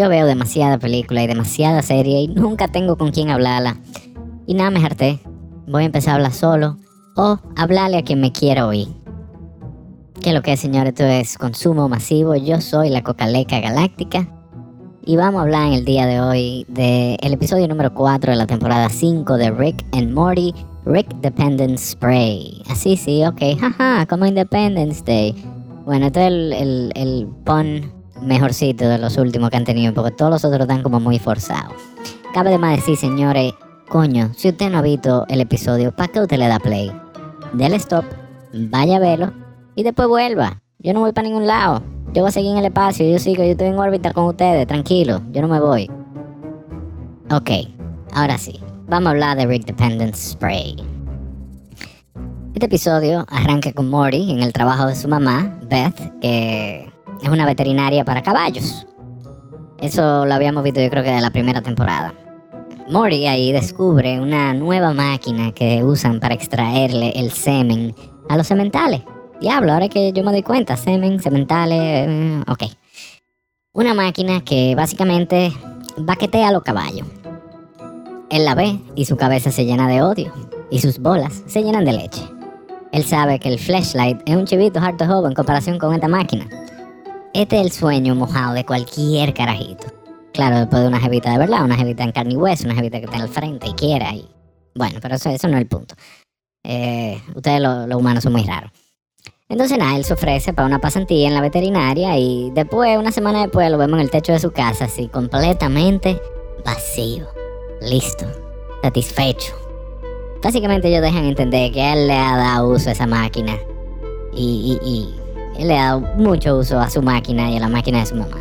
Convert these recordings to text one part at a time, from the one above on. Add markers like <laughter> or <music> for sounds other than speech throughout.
yo veo demasiada película y demasiada serie y nunca tengo con quién hablarla. Y nada, me harté. Voy a empezar a hablar solo o hablarle a quien me quiera oír. ¿Qué lo que es, señores? Esto es consumo masivo. Yo soy la Cocaleca Galáctica. Y vamos a hablar en el día de hoy del episodio número 4 de la temporada 5 de Rick and Morty, Rick Dependence Spray. Así, sí, ok, jaja, como Independence Day. Bueno, este es el, el, el pun mejorcito de los últimos que han tenido, porque todos los otros están como muy forzados. Cabe de más decir, señores, coño, si usted no ha visto el episodio, ¿para qué usted le da play? Dele stop, vaya a verlo y después vuelva. Yo no voy para ningún lado. Yo voy a seguir en el espacio, yo sigo, yo estoy en órbita con ustedes, tranquilo, yo no me voy. Ok, ahora sí, vamos a hablar de Rick Dependence Spray. Este episodio arranca con Morty en el trabajo de su mamá, Beth, que es una veterinaria para caballos. Eso lo habíamos visto yo creo que de la primera temporada. Morty ahí descubre una nueva máquina que usan para extraerle el semen a los sementales. Diablo, ahora que yo me doy cuenta, semen, sementales, eh, ok. Una máquina que básicamente baquetea a los caballos. Él la ve y su cabeza se llena de odio y sus bolas se llenan de leche. Él sabe que el flashlight es un chivito harto joven en comparación con esta máquina. Este es el sueño mojado de cualquier carajito. Claro, después de una jevita de verdad, una jevita en carne y hueso, una jevita que está al frente y quiera. Y... Bueno, pero eso, no es el punto. Eh, ustedes los humanos son muy raros. Entonces nada, él se ofrece para una pasantía en la veterinaria y después, una semana después, lo vemos en el techo de su casa, así completamente vacío, listo, satisfecho. Básicamente ellos dejan entender que él le ha dado uso a esa máquina y, y, y él le ha dado mucho uso a su máquina y a la máquina de su mamá.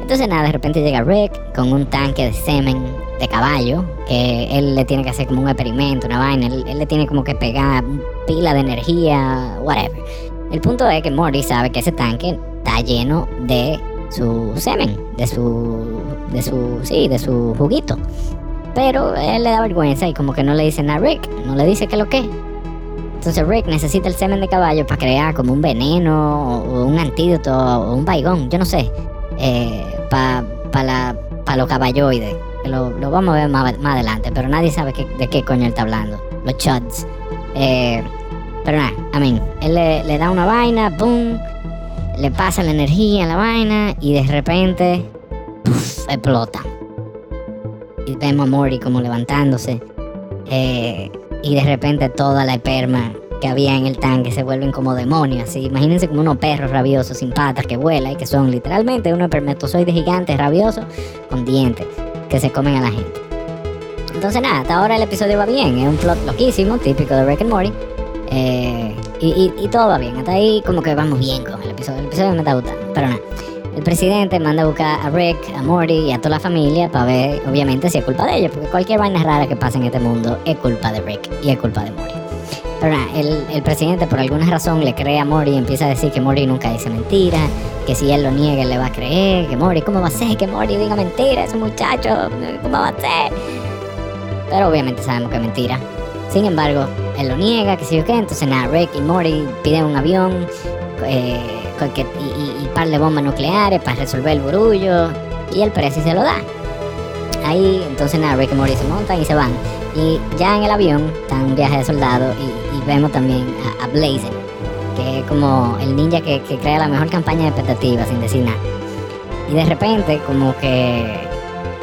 Entonces nada, de repente llega Rick con un tanque de semen de caballo, que él le tiene que hacer como un experimento, una vaina, él, le tiene como que pegar pila de energía, whatever. El punto es que Morty sabe que ese tanque está lleno de su semen, de su, de su, sí, de su juguito. Pero él le da vergüenza y como que no le dice nada a Rick, no le dice que lo que. Entonces Rick necesita el semen de caballo para crear como un veneno o un antídoto o un baigón, yo no sé, eh, para pa pa los caballoides. Lo, lo, vamos a ver más, adelante, pero nadie sabe de qué coño él está hablando. Los chuds. Eh, pero nada, a mí, él le, da una vaina, boom, le pasa la energía a la vaina y de repente puff, explota. Y vemos a Morty como levantándose. Eh, y de repente toda la esperma que había en el tanque se vuelven como demonios. Así, imagínense como unos perros rabiosos sin patas que vuelan y que son literalmente unos espermatozoides gigantes rabiosos con dientes que se comen a la gente. Entonces nada, hasta ahora el episodio va bien, es un plot loquísimo, típico de Rick and Morty. Eh, y, y, y, todo va bien, hasta ahí como que vamos bien con el episodio. El episodio me está gustando, pero nada. El presidente manda a buscar a Rick, a Morty y a toda la familia para ver, obviamente, si es culpa de ellos, porque cualquier vaina rara que pase en este mundo es culpa de Rick y es culpa de Morty. Pero nada, el, presidente por alguna razón le cree a Morty y empieza a decir que Morty nunca dice mentira, que si él lo niega él le va a creer, que Morty, ¿cómo va a ser que Morty diga mentira? Ese muchacho, ¿cómo va a ser? Pero obviamente sabemos que es mentira. Sin embargo, él lo niega, que si yo qué, entonces nada, Rick y Morty piden un avión eh, y, y, par de bombas nucleares para resolver el burullo y el precio se lo da. Ahí entonces nada, Rick y Morty se montan y se van. Y ya en el avión está un viaje de soldado y, vemos también a, a, Blazer, que es como el ninja que, que, crea la mejor campaña de expectativas sin decir nada. Y de repente como que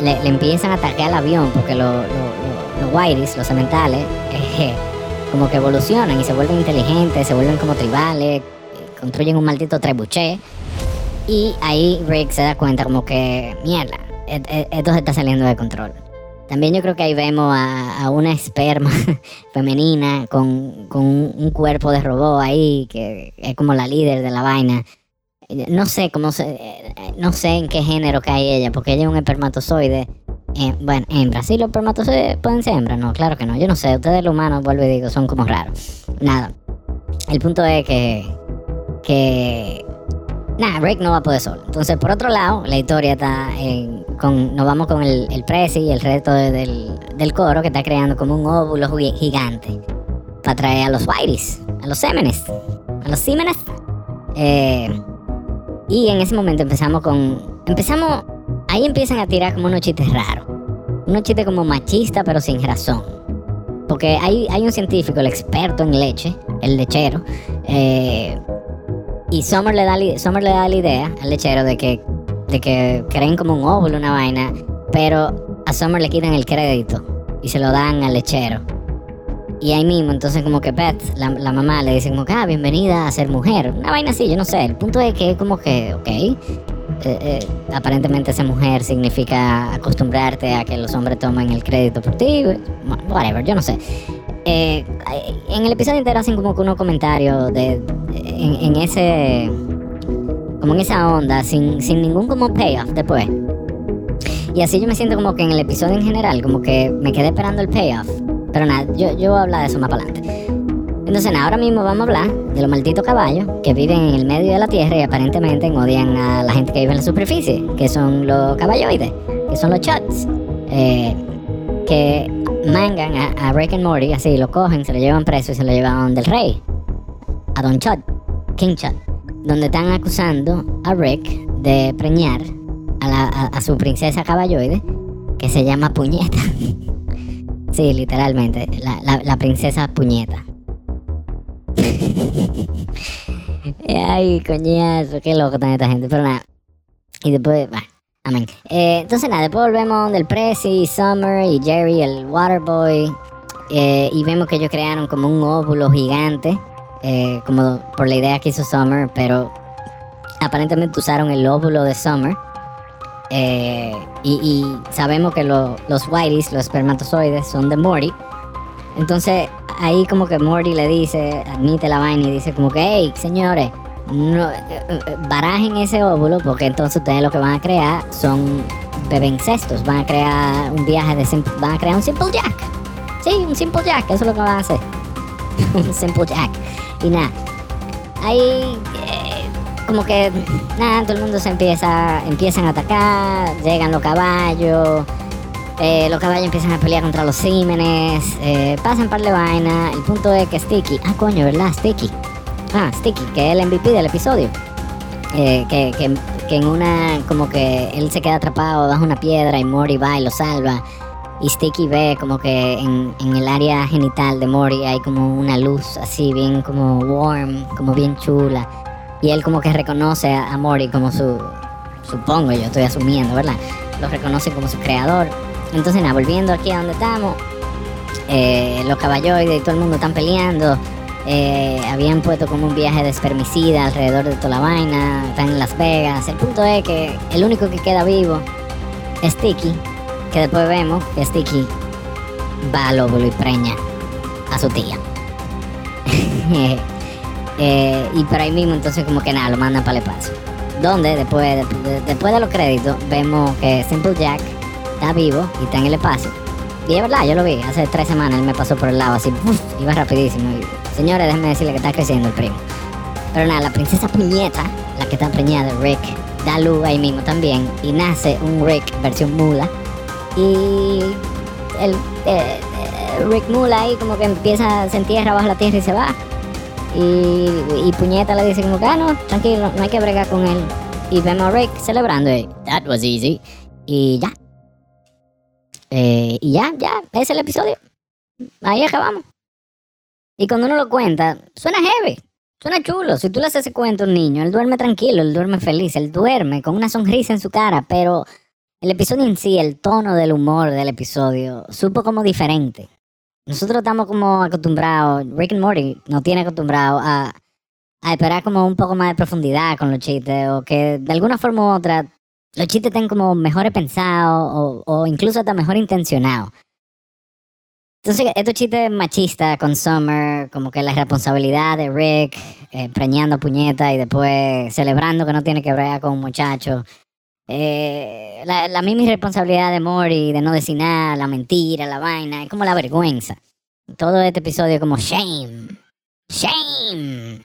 le, empiezan a atacar al avión porque lo, lo, lo, los los eh, <laughs> como que evolucionan y se vuelven inteligentes, se vuelven como tribales, construyen un maldito trebuché. Y ahí Rick se da cuenta como que, mierda, esto se está saliendo de control. También yo creo que ahí vemos a, a una esperma <laughs> femenina con, con, un cuerpo de robot ahí, que es como la líder de la vaina. No sé cómo se, no sé en qué género cae ella, porque ella es un espermatozoide. Eh, bueno, en Brasil los espermatozoides pueden ser hembras, no, claro que no. Yo no sé, ustedes los humanos, vuelvo y digo, son como raros. Nada. El punto es que, que Nah, Rick no va a poder solo. Entonces, por otro lado, la historia está en, con, nos vamos con el, el Prezi y el resto de, del, del, coro que está creando como un óvulo gigante para traer a los Whiteys, a los Sémenes, a los Símenes. Eh, y en ese momento empezamos con, empezamos ahí empiezan a tirar como unos chistes raros. Unos chistes como machistas, pero sin razón. Porque hay, hay un científico, el experto en leche, el lechero, eh, y Summer le, da, Summer le da la idea al lechero de que, de que creen como un óvulo, una vaina, pero a Summer le quitan el crédito y se lo dan al lechero. Y ahí mismo, entonces como que Beth, la, mamá, le dice como que, ah, bienvenida a ser mujer. Una vaina así, yo no sé. El punto es que como que, ok, eh, eh, aparentemente ser mujer significa acostumbrarte a que los hombres tomen el crédito por ti. Whatever, yo no sé. Eh, en el episodio entero hacen como que unos comentarios de, en, ese, como en esa onda, sin, sin ningún como payoff después. Y así yo me siento como que en el episodio en general, como que me quedé esperando el payoff. Pero nada, yo, yo voy a hablar de eso más para adelante. Entonces, nada, ahora mismo vamos a hablar de los malditos caballos que viven en el medio de la tierra y aparentemente odian a la gente que vive en la superficie, que son los caballoides, que son los chuds, eh, que mangan a, Rick and Morty, así lo cogen, se lo llevan preso y se lo llevan del rey, a Don Chud, King Chud, donde están acusando a Rick de preñar a, su princesa caballoide, que se llama Puñeta. <laughs> sí, literalmente, la, princesa Puñeta. <laughs> Ay, coñazo, qué loco está esta gente, pero nada. Y después, bueno, amén. Eh, entonces nada, después volvemos del Prezi, Summer y Jerry, el Waterboy. Eh, y vemos que ellos crearon como un óvulo gigante, eh, como por la idea que hizo Summer, pero aparentemente usaron el óvulo de Summer eh, y, sabemos que los whiteys, los espermatozoides, son de Morty. Entonces ahí como que Morty le dice, admite la vaina y dice como que, hey, señores, no, eh, eh, barajen ese óvulo porque entonces ustedes lo que van a crear son bebencestos, van a crear un viaje de, van a crear un Simple Jack. Sí, un Simple Jack, eso es lo que van a hacer. <laughs> un Simple Jack. Y nada, ahí como que nada, todo el mundo se empieza, empiezan a atacar, llegan los caballos, eh, los caballos empiezan a pelear contra los címenes, eh, pasan par de vaina. El punto es que Sticky, ah coño, ¿verdad? Sticky. Ah, Sticky, que es el MVP del episodio. Eh, que, que, que, en una, como que él se queda atrapado bajo una piedra y Mori va y lo salva. Y Sticky ve como que en, en el área genital de Mori hay como una luz así, bien como warm, como bien chula. Y él como que reconoce a, Mori como su, supongo yo, estoy asumiendo, ¿verdad? Lo reconoce como su creador. Entonces, nada, volviendo aquí a donde estamos, eh, los caballoides y todo el mundo están peleando. Eh, habían puesto como un viaje de espermicida alrededor de toda la vaina, están en Las Vegas. El punto es que el único que queda vivo es Sticky, que después vemos que Sticky va al óvulo y preña a su tía. <laughs> Eh, y por ahí mismo entonces como que nada, lo mandan para el paso. Donde después, después de los créditos vemos que Simple Jack está vivo y está en el espacio. Y es verdad, yo lo vi, hace tres semanas él me pasó por el lado así, iba rapidísimo. Señores, déjenme decirle que está creciendo el primo. Pero nada, la princesa puñeta, la que está preñada de Rick, da luz ahí mismo también y nace un Rick versión mula. Y el eh, eh, Rick mula ahí como que empieza, se entierra bajo la tierra y se va. Y, Puñeta le dice que, ah, no, tranquilo, no hay que bregar con él. Y vemos a Rick celebrando. Y, That was easy. Y ya. Eh, y ya, ya, es el episodio. Ahí acabamos. Y cuando uno lo cuenta, suena heavy. Suena chulo. Si tú le haces ese cuento a un niño, él duerme tranquilo, él duerme feliz, él duerme con una sonrisa en su cara, pero el episodio en sí, el tono del humor del episodio, supo como diferente nosotros estamos como acostumbrados, Rick and Morty nos tiene acostumbrados a, a esperar como un poco más de profundidad con los chistes, o que de alguna forma u otra los chistes estén como mejores pensados o, o incluso hasta mejor intencionados. Entonces, estos chistes machistas con Summer, como que la responsabilidad de Rick, eh, preñando puñeta y después celebrando que no tiene que ver con un muchacho. Eh, la, la, misma irresponsabilidad de Mori, de no decir nada, la mentira, la vaina, es como la vergüenza. Todo este episodio como shame, shame.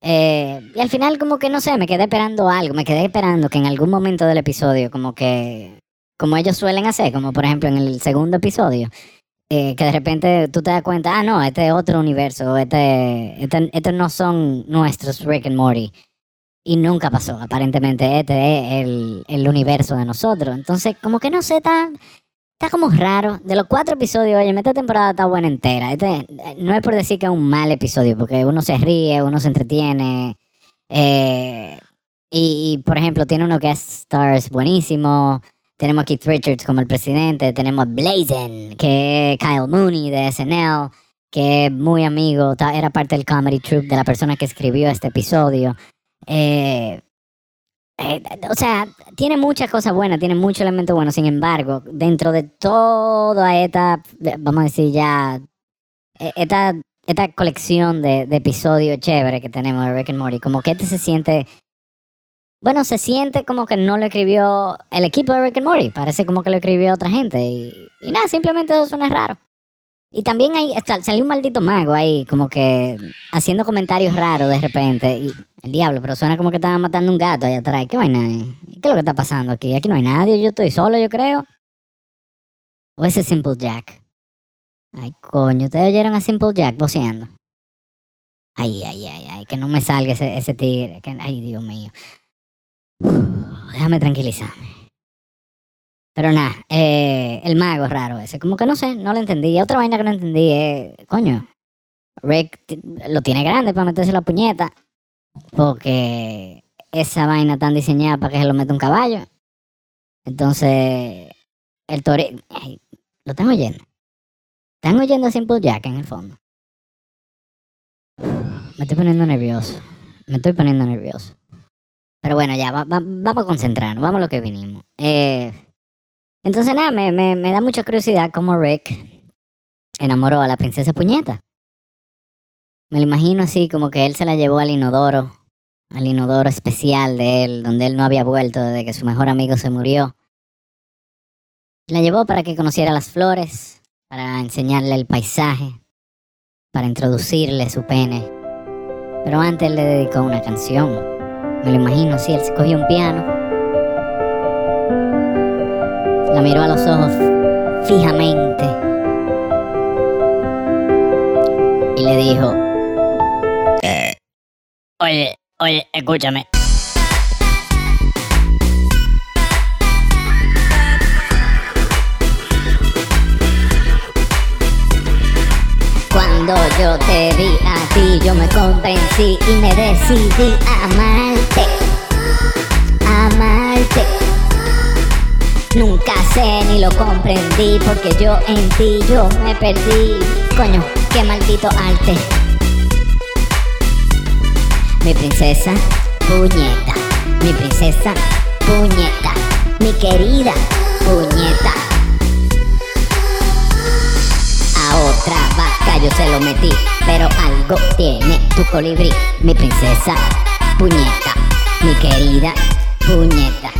Eh, y al final como que no sé, me quedé esperando algo, me quedé esperando que en algún momento del episodio como que, como ellos suelen hacer, como por ejemplo en el segundo episodio, eh, que de repente tú te das cuenta, ah, no, este es otro universo, este, este, estos no son nuestros Rick and Morty. Y nunca pasó. Aparentemente este es el, el universo de nosotros. Entonces, como que no sé, está, está como raro. De los cuatro episodios, oye, esta temporada está buena entera. Este, no es por decir que es un mal episodio, porque uno se ríe, uno se entretiene. Eh, y, y, por ejemplo, tiene uno que es Stars buenísimo. Tenemos a Keith Richards como el presidente. Tenemos a Blazen, que es Kyle Mooney de SNL, que es muy amigo, era parte del comedy troupe de la persona que escribió este episodio. Eh, eh, o sea, tiene muchas cosas buenas, tiene muchos elementos buenos. Sin embargo, dentro de toda esta, vamos a decir ya, eh, esta, esta colección de, de episodios chévere que tenemos de Rick and Morty, como que este se siente, bueno, se siente como que no lo escribió el equipo de Rick and Morty, parece como que lo escribió otra gente. Y, nada, simplemente eso suena raro. Y también sal- salió un maldito mago ahí, como que haciendo comentarios raros de repente. Y el diablo, pero suena como que estaban matando un gato allá atrás. ¿Qué vaina? es? ¿Qué es lo que está pasando aquí? Aquí no hay nadie, yo estoy solo, yo creo. ¿O ese Simple Jack? Ay, coño, ¿ustedes oyeron a Simple Jack voceando? Ay, ay, ay, ay, que no me salga ese, ese tigre. ay, Dios mío. Déjame tranquilizarme. Pero nada, eh, el mago raro ese. Como que no sé, no lo entendí. Y otra vaina que no entendí es, coño, Rick lo tiene grande para meterse la puñeta. Porque esa vaina tan diseñada para que se lo meta un caballo. Entonces, el tore... ay, lo están oyendo. Están oyendo a Simple Jack en el fondo. Me estoy poniendo nervioso. Me estoy poniendo nervioso. Pero bueno, ya, va- va- vamos a concentrarnos. Vamos a lo que vinimos. Eh, entonces, nada, me, me, me da mucha curiosidad cómo Rick enamoró a la princesa Puñeta. Me lo imagino así, como que él se la llevó al inodoro, al inodoro especial de él, donde él no había vuelto desde que su mejor amigo se murió. La llevó para que conociera las flores, para enseñarle el paisaje, para introducirle su pene. Pero antes le dedicó una canción. Me lo imagino así, él se cogió un piano, la miró a los ojos fijamente y le dijo, Oye, oye, escúchame. Cuando yo te vi ti, yo me convencí y me decidí a amarte. Amarte. Nunca sé ni lo comprendí porque yo en ti yo me perdí. Coño, qué maldito arte. Mi princesa, puñeta. Mi princesa, puñeta. Mi querida, puñeta. Yo se lo metí, pero algo tiene tu colibrí. Mi princesa, puñeta. Mi querida, puñeta.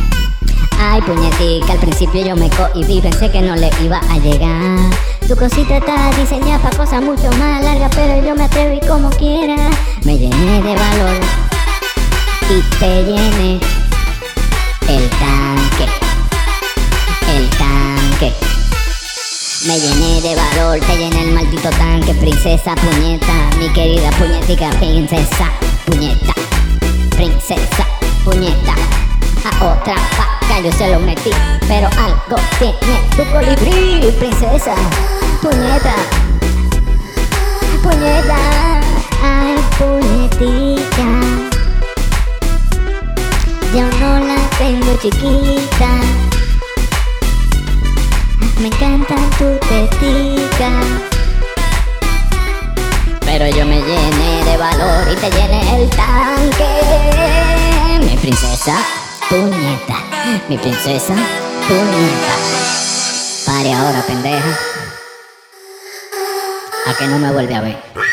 Ay, puñetica, al principio yo me cohibí, pensé que no le iba a llegar. Tu cosita está diseñada para cosas mucho más largas, pero yo me atreví como quiera. Me llené de valor y te llené el tanque, el tanque. Me llené de valor, te llené el maldito tanque, princesa, puñeta, mi querida puñetica, princesa, puñeta, princesa, puñeta. A otra vaca yo se lo metí, pero algo tiene tu colibrí, princesa, puñeta, puñeta, ay, puñetica. Yo no la tengo chiquita. Pero yo me llené de valor y te llené el tanque. Mi princesa, puñeta. Mi princesa, puñeta. Pare ahora, pendeja. A que no me vuelve a ver.